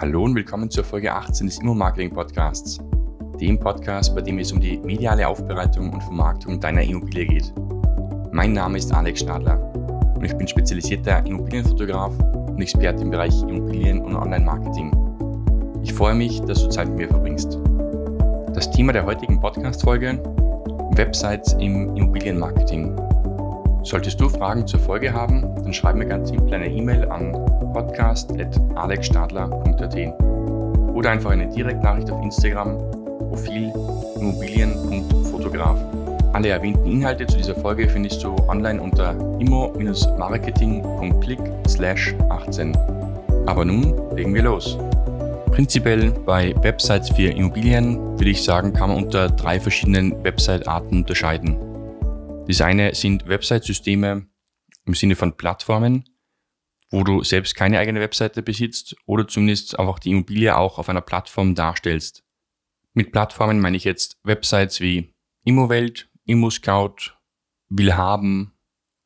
Hallo und willkommen zur Folge 18 des Immo-Marketing Podcasts, dem Podcast, bei dem es um die mediale Aufbereitung und Vermarktung deiner Immobilie geht. Mein Name ist Alex Stadler und ich bin spezialisierter Immobilienfotograf und Experte im Bereich Immobilien und Online-Marketing. Ich freue mich, dass du Zeit mit mir verbringst. Das Thema der heutigen Podcast-Folge: Websites im Immobilienmarketing. Solltest du Fragen zur Folge haben, dann schreib mir ganz simpel eine E-Mail an podcast.alexstadler.at oder einfach eine Direktnachricht auf Instagram, Profil immobilien.fotograf. Alle erwähnten Inhalte zu dieser Folge findest du online unter immo-marketing.click 18. Aber nun legen wir los. Prinzipiell bei Websites für Immobilien würde ich sagen, kann man unter drei verschiedenen Website-Arten unterscheiden. Das eine sind Website-Systeme im Sinne von Plattformen, wo du selbst keine eigene Webseite besitzt oder zumindest einfach die Immobilie auch auf einer Plattform darstellst. Mit Plattformen meine ich jetzt Websites wie Immowelt, ImmoScout, Willhaben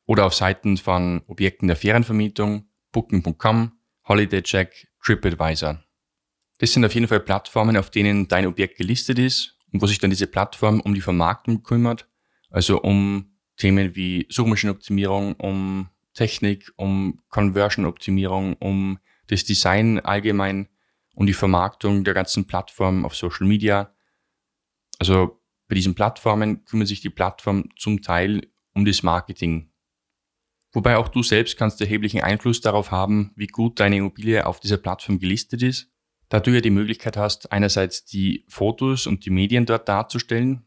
oder auf Seiten von Objekten der Ferienvermietung, Booking.com, HolidayCheck, TripAdvisor. Das sind auf jeden Fall Plattformen, auf denen dein Objekt gelistet ist und wo sich dann diese Plattform um die Vermarktung kümmert, also um Themen wie Suchmaschinenoptimierung, um Technik, um Conversion-Optimierung, um das Design allgemein und die Vermarktung der ganzen Plattform auf Social Media. Also bei diesen Plattformen kümmert sich die Plattform zum Teil um das Marketing. Wobei auch du selbst kannst erheblichen Einfluss darauf haben, wie gut deine Immobilie auf dieser Plattform gelistet ist, da du ja die Möglichkeit hast, einerseits die Fotos und die Medien dort darzustellen.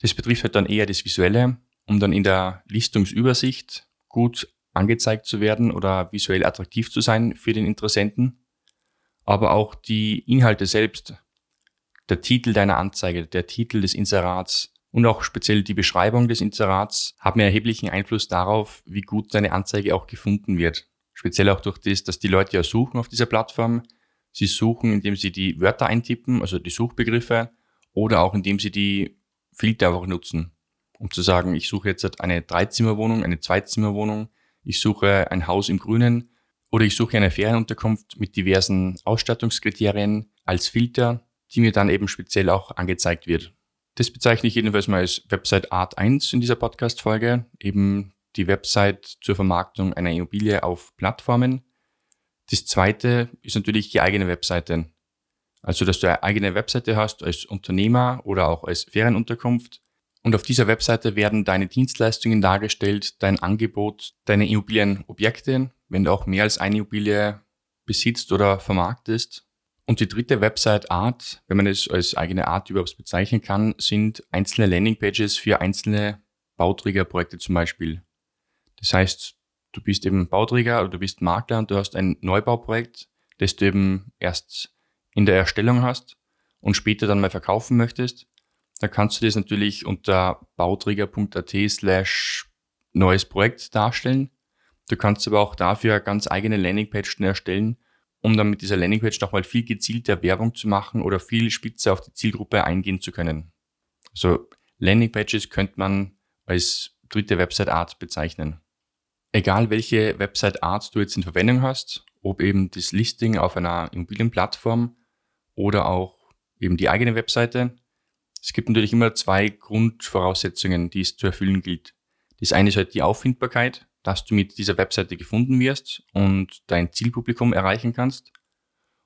Das betrifft halt dann eher das Visuelle, um dann in der Listungsübersicht gut angezeigt zu werden oder visuell attraktiv zu sein für den Interessenten. Aber auch die Inhalte selbst, der Titel deiner Anzeige, der Titel des Inserats und auch speziell die Beschreibung des Inserats haben erheblichen Einfluss darauf, wie gut deine Anzeige auch gefunden wird. Speziell auch durch das, dass die Leute ja suchen auf dieser Plattform. Sie suchen, indem sie die Wörter eintippen, also die Suchbegriffe, oder auch indem sie die Filter einfach nutzen um zu sagen, ich suche jetzt eine Dreizimmerwohnung, eine Zweizimmerwohnung, ich suche ein Haus im Grünen oder ich suche eine Ferienunterkunft mit diversen Ausstattungskriterien als Filter, die mir dann eben speziell auch angezeigt wird. Das bezeichne ich jedenfalls mal als Website Art 1 in dieser Podcast-Folge, eben die Website zur Vermarktung einer Immobilie auf Plattformen. Das zweite ist natürlich die eigene Webseite. Also, dass du eine eigene Webseite hast als Unternehmer oder auch als Ferienunterkunft, und auf dieser Webseite werden deine Dienstleistungen dargestellt, dein Angebot, deine Immobilienobjekte, wenn du auch mehr als eine Immobilie besitzt oder vermarktest. Und die dritte Website-Art, wenn man es als eigene Art überhaupt bezeichnen kann, sind einzelne Landingpages für einzelne Bauträgerprojekte zum Beispiel. Das heißt, du bist eben Bauträger oder du bist Makler und du hast ein Neubauprojekt, das du eben erst in der Erstellung hast und später dann mal verkaufen möchtest. Da kannst du das natürlich unter bauträger.at slash neues Projekt darstellen. Du kannst aber auch dafür ganz eigene Landingpages erstellen, um dann mit dieser Landingpage nochmal viel gezielter Werbung zu machen oder viel spitzer auf die Zielgruppe eingehen zu können. Also Landingpages könnte man als dritte Website-Art bezeichnen. Egal welche Website-Art du jetzt in Verwendung hast, ob eben das Listing auf einer Immobilienplattform oder auch eben die eigene Webseite, es gibt natürlich immer zwei Grundvoraussetzungen, die es zu erfüllen gilt. Das eine ist halt die Auffindbarkeit, dass du mit dieser Webseite gefunden wirst und dein Zielpublikum erreichen kannst.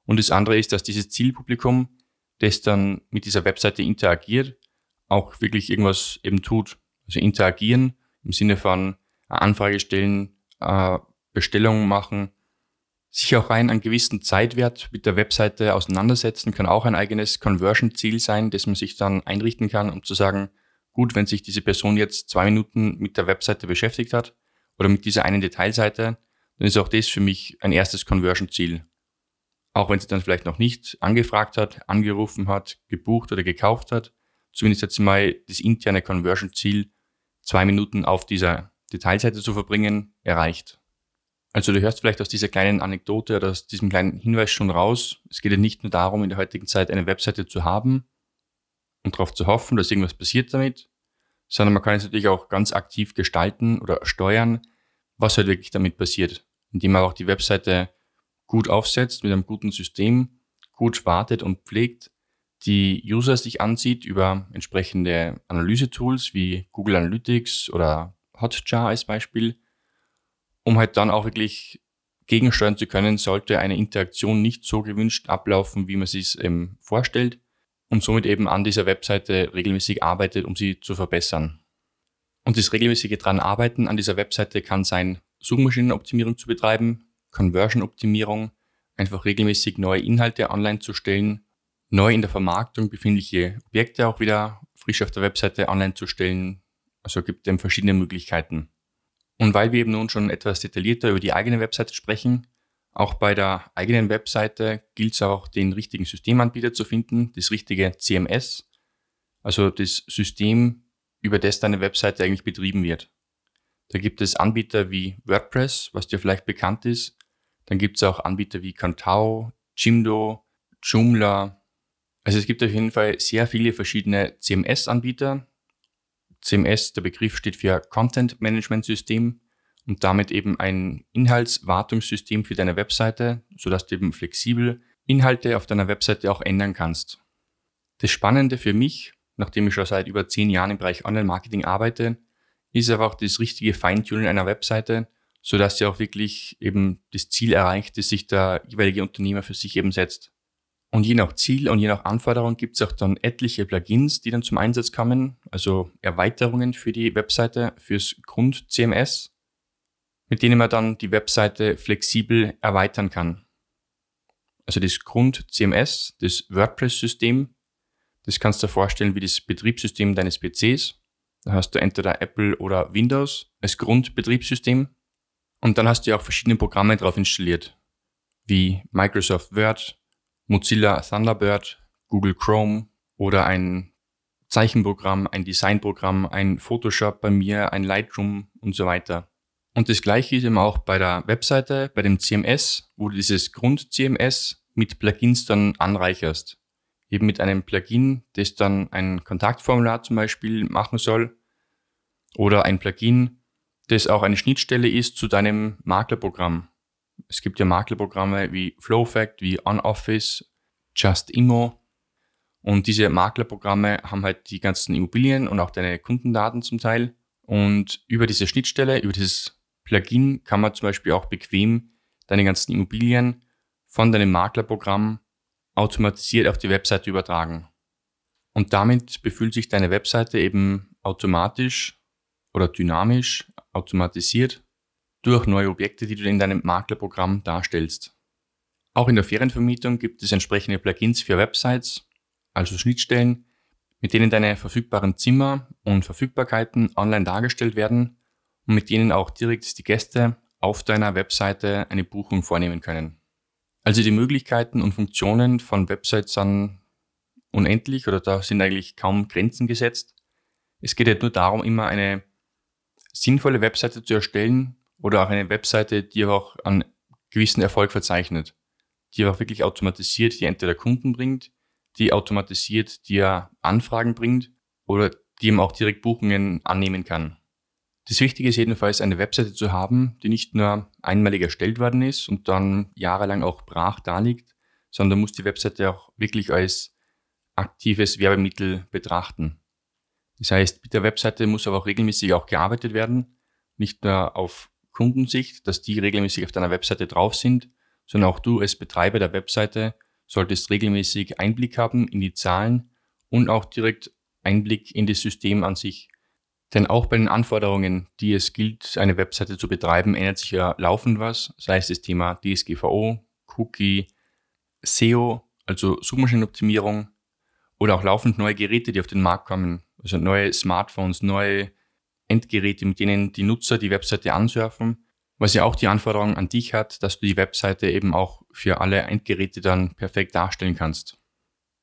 Und das andere ist, dass dieses Zielpublikum, das dann mit dieser Webseite interagiert, auch wirklich irgendwas eben tut. Also interagieren im Sinne von Anfrage stellen, äh, Bestellungen machen, sich auch rein einen gewissen Zeitwert mit der Webseite auseinandersetzen, kann auch ein eigenes Conversion-Ziel sein, das man sich dann einrichten kann, um zu sagen, gut, wenn sich diese Person jetzt zwei Minuten mit der Webseite beschäftigt hat oder mit dieser einen Detailseite, dann ist auch das für mich ein erstes Conversion-Ziel. Auch wenn sie dann vielleicht noch nicht angefragt hat, angerufen hat, gebucht oder gekauft hat, zumindest jetzt mal das interne Conversion-Ziel, zwei Minuten auf dieser Detailseite zu verbringen, erreicht. Also du hörst vielleicht aus dieser kleinen Anekdote oder aus diesem kleinen Hinweis schon raus, es geht ja nicht nur darum, in der heutigen Zeit eine Webseite zu haben und darauf zu hoffen, dass irgendwas passiert damit, sondern man kann es natürlich auch ganz aktiv gestalten oder steuern, was halt wirklich damit passiert, indem man auch die Webseite gut aufsetzt mit einem guten System, gut wartet und pflegt, die User sich ansieht über entsprechende Analysetools wie Google Analytics oder Hotjar als Beispiel, um halt dann auch wirklich gegensteuern zu können, sollte eine Interaktion nicht so gewünscht ablaufen, wie man sich es eben vorstellt und somit eben an dieser Webseite regelmäßig arbeitet, um sie zu verbessern. Und das regelmäßige dran arbeiten an dieser Webseite kann sein, Suchmaschinenoptimierung zu betreiben, Conversion-Optimierung, einfach regelmäßig neue Inhalte online zu stellen, neu in der Vermarktung befindliche Objekte auch wieder frisch auf der Webseite online zu stellen. Also gibt es verschiedene Möglichkeiten. Und weil wir eben nun schon etwas detaillierter über die eigene Webseite sprechen, auch bei der eigenen Webseite gilt es auch, den richtigen Systemanbieter zu finden, das richtige CMS, also das System, über das deine Webseite eigentlich betrieben wird. Da gibt es Anbieter wie WordPress, was dir vielleicht bekannt ist. Dann gibt es auch Anbieter wie Contao, Jimdo, Joomla. Also es gibt auf jeden Fall sehr viele verschiedene CMS-Anbieter. CMS, der Begriff steht für Content Management System und damit eben ein Inhaltswartungssystem für deine Webseite, sodass du eben flexibel Inhalte auf deiner Webseite auch ändern kannst. Das Spannende für mich, nachdem ich schon seit über zehn Jahren im Bereich Online-Marketing arbeite, ist einfach das richtige Feintuning einer Webseite, sodass sie auch wirklich eben das Ziel erreicht, das sich der jeweilige Unternehmer für sich eben setzt. Und je nach Ziel und je nach Anforderung gibt es auch dann etliche Plugins, die dann zum Einsatz kommen, also Erweiterungen für die Webseite, fürs Grund-CMS, mit denen man dann die Webseite flexibel erweitern kann. Also das Grund-CMS, das WordPress-System, das kannst du dir vorstellen wie das Betriebssystem deines PCs. Da hast du entweder Apple oder Windows als Grundbetriebssystem. Und dann hast du ja auch verschiedene Programme drauf installiert, wie Microsoft Word, Mozilla Thunderbird, Google Chrome oder ein Zeichenprogramm, ein Designprogramm, ein Photoshop bei mir, ein Lightroom und so weiter. Und das gleiche ist eben auch bei der Webseite, bei dem CMS, wo du dieses Grund-CMS mit Plugins dann anreicherst. Eben mit einem Plugin, das dann ein Kontaktformular zum Beispiel machen soll. Oder ein Plugin, das auch eine Schnittstelle ist zu deinem Maklerprogramm. Es gibt ja Maklerprogramme wie FlowFact, wie OnOffice, JustImmo. Und diese Maklerprogramme haben halt die ganzen Immobilien und auch deine Kundendaten zum Teil. Und über diese Schnittstelle, über dieses Plugin kann man zum Beispiel auch bequem deine ganzen Immobilien von deinem Maklerprogramm automatisiert auf die Webseite übertragen. Und damit befühlt sich deine Webseite eben automatisch oder dynamisch automatisiert durch neue Objekte, die du in deinem Maklerprogramm darstellst. Auch in der Ferienvermietung gibt es entsprechende Plugins für Websites, also Schnittstellen, mit denen deine verfügbaren Zimmer und Verfügbarkeiten online dargestellt werden und mit denen auch direkt die Gäste auf deiner Webseite eine Buchung vornehmen können. Also die Möglichkeiten und Funktionen von Websites sind unendlich oder da sind eigentlich kaum Grenzen gesetzt. Es geht halt nur darum, immer eine sinnvolle Webseite zu erstellen, oder auch eine Webseite, die auch einen gewissen Erfolg verzeichnet, die auch wirklich automatisiert, die entweder Kunden bringt, die automatisiert dir Anfragen bringt oder die eben auch direkt Buchungen annehmen kann. Das Wichtige ist jedenfalls, eine Webseite zu haben, die nicht nur einmalig erstellt worden ist und dann jahrelang auch brach daliegt, sondern muss die Webseite auch wirklich als aktives Werbemittel betrachten. Das heißt, mit der Webseite muss aber auch regelmäßig auch gearbeitet werden, nicht nur auf Kundensicht, dass die regelmäßig auf deiner Webseite drauf sind, sondern auch du als Betreiber der Webseite solltest regelmäßig Einblick haben in die Zahlen und auch direkt Einblick in das System an sich. Denn auch bei den Anforderungen, die es gilt, eine Webseite zu betreiben, ändert sich ja laufend was, sei es das Thema DSGVO, Cookie, SEO, also Suchmaschinenoptimierung oder auch laufend neue Geräte, die auf den Markt kommen, also neue Smartphones, neue Endgeräte, mit denen die Nutzer die Webseite ansurfen, was ja auch die Anforderung an dich hat, dass du die Webseite eben auch für alle Endgeräte dann perfekt darstellen kannst.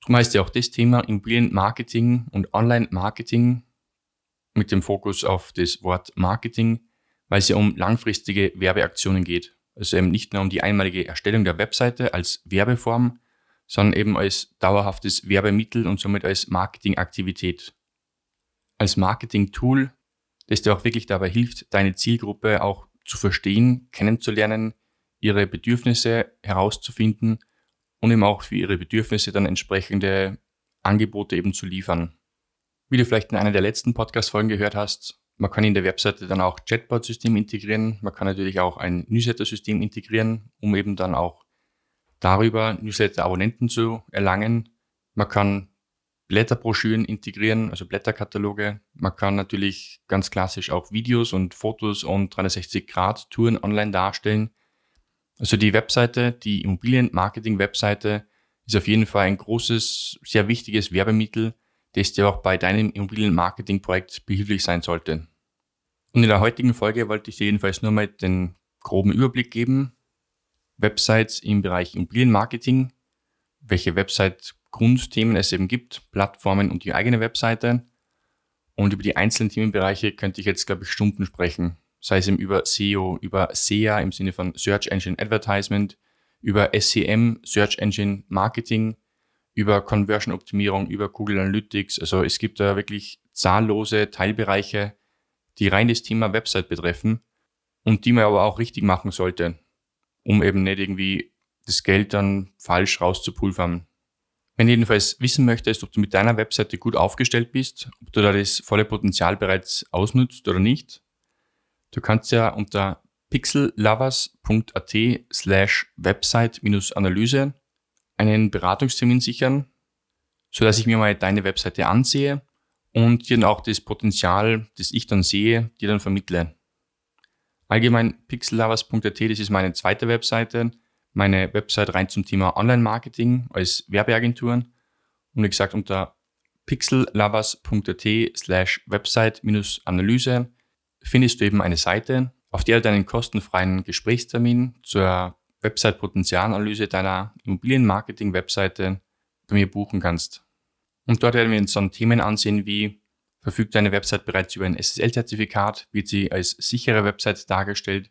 Darum heißt ja auch das Thema Immobilienmarketing und Online-Marketing mit dem Fokus auf das Wort Marketing, weil es ja um langfristige Werbeaktionen geht. Also eben nicht nur um die einmalige Erstellung der Webseite als Werbeform, sondern eben als dauerhaftes Werbemittel und somit als Marketingaktivität. Als Marketing-Tool das dir auch wirklich dabei hilft, deine Zielgruppe auch zu verstehen, kennenzulernen, ihre Bedürfnisse herauszufinden und eben auch für ihre Bedürfnisse dann entsprechende Angebote eben zu liefern. Wie du vielleicht in einer der letzten Podcast-Folgen gehört hast, man kann in der Webseite dann auch Chatbot-System integrieren. Man kann natürlich auch ein Newsletter-System integrieren, um eben dann auch darüber Newsletter-Abonnenten zu erlangen. Man kann Blätterbroschüren integrieren, also Blätterkataloge. Man kann natürlich ganz klassisch auch Videos und Fotos und 360-Grad-Touren online darstellen. Also die Webseite, die Immobilienmarketing-Webseite, ist auf jeden Fall ein großes, sehr wichtiges Werbemittel, das dir auch bei deinem Immobilienmarketing-Projekt behilflich sein sollte. Und in der heutigen Folge wollte ich dir jedenfalls nur mal den groben Überblick geben. Websites im Bereich Immobilienmarketing, welche Website-Grundthemen es eben gibt, Plattformen und die eigene Webseite. Und über die einzelnen Themenbereiche könnte ich jetzt, glaube ich, Stunden sprechen. Sei es eben über SEO, über SEA im Sinne von Search Engine Advertisement, über SEM, Search Engine Marketing, über Conversion-Optimierung, über Google Analytics. Also es gibt da wirklich zahllose Teilbereiche, die rein das Thema Website betreffen und die man aber auch richtig machen sollte, um eben nicht irgendwie das Geld dann falsch rauszupulvern. Wenn du jedenfalls wissen möchtest, ob du mit deiner Webseite gut aufgestellt bist, ob du da das volle Potenzial bereits ausnutzt oder nicht, du kannst ja unter pixellovers.at slash website-analyse einen Beratungstermin sichern, sodass ich mir mal deine Webseite ansehe und dir dann auch das Potenzial, das ich dann sehe, dir dann vermittle. Allgemein pixellovers.at, das ist meine zweite Webseite, meine Website rein zum Thema Online-Marketing als Werbeagenturen. Und wie gesagt, unter pixellovers.at slash website-analyse findest du eben eine Seite, auf der du deinen kostenfreien Gesprächstermin zur Website-Potenzialanalyse deiner Immobilienmarketing-Webseite bei mir buchen kannst. Und dort werden wir uns dann Themen ansehen wie verfügt deine Website bereits über ein SSL-Zertifikat, wird sie als sichere Website dargestellt,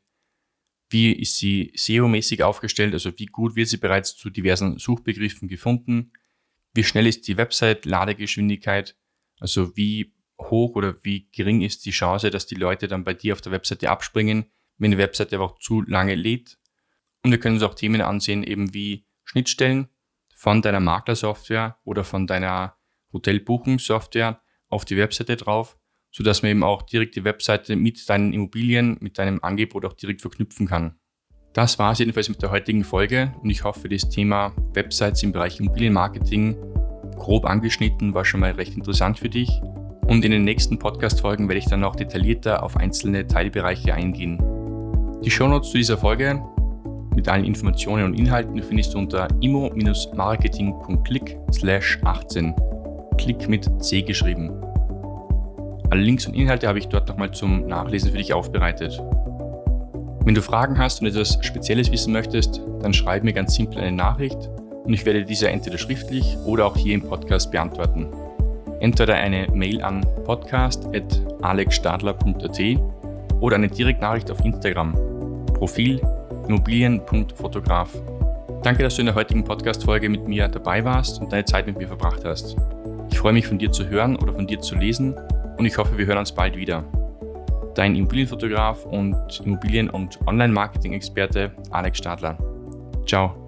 wie ist sie SEO-mäßig aufgestellt, also wie gut wird sie bereits zu diversen Suchbegriffen gefunden, wie schnell ist die Website-Ladegeschwindigkeit, also wie hoch oder wie gering ist die Chance, dass die Leute dann bei dir auf der Webseite abspringen, wenn die Webseite einfach zu lange lädt? Und wir können uns auch Themen ansehen, eben wie Schnittstellen von deiner Maklersoftware oder von deiner Hotelbuchungssoftware auf die Webseite drauf, sodass man eben auch direkt die Webseite mit deinen Immobilien, mit deinem Angebot auch direkt verknüpfen kann. Das war es jedenfalls mit der heutigen Folge und ich hoffe, das Thema Websites im Bereich Immobilienmarketing grob angeschnitten war schon mal recht interessant für dich. Und in den nächsten Podcast-Folgen werde ich dann noch detaillierter auf einzelne Teilbereiche eingehen. Die Shownotes zu dieser Folge mit allen Informationen und Inhalten findest du unter immo-marketing.click slash 18. Klick mit C geschrieben. Alle Links und Inhalte habe ich dort nochmal zum Nachlesen für dich aufbereitet. Wenn du Fragen hast und etwas Spezielles wissen möchtest, dann schreib mir ganz simpel eine Nachricht und ich werde diese entweder schriftlich oder auch hier im Podcast beantworten. Entweder eine Mail an podcast.alexstadler.at oder eine Direktnachricht auf Instagram. Profil Immobilien.fotograf. Danke, dass du in der heutigen Podcast-Folge mit mir dabei warst und deine Zeit mit mir verbracht hast. Ich freue mich von dir zu hören oder von dir zu lesen und ich hoffe, wir hören uns bald wieder. Dein Immobilienfotograf und Immobilien- und Online-Marketing-Experte Alex Stadler. Ciao.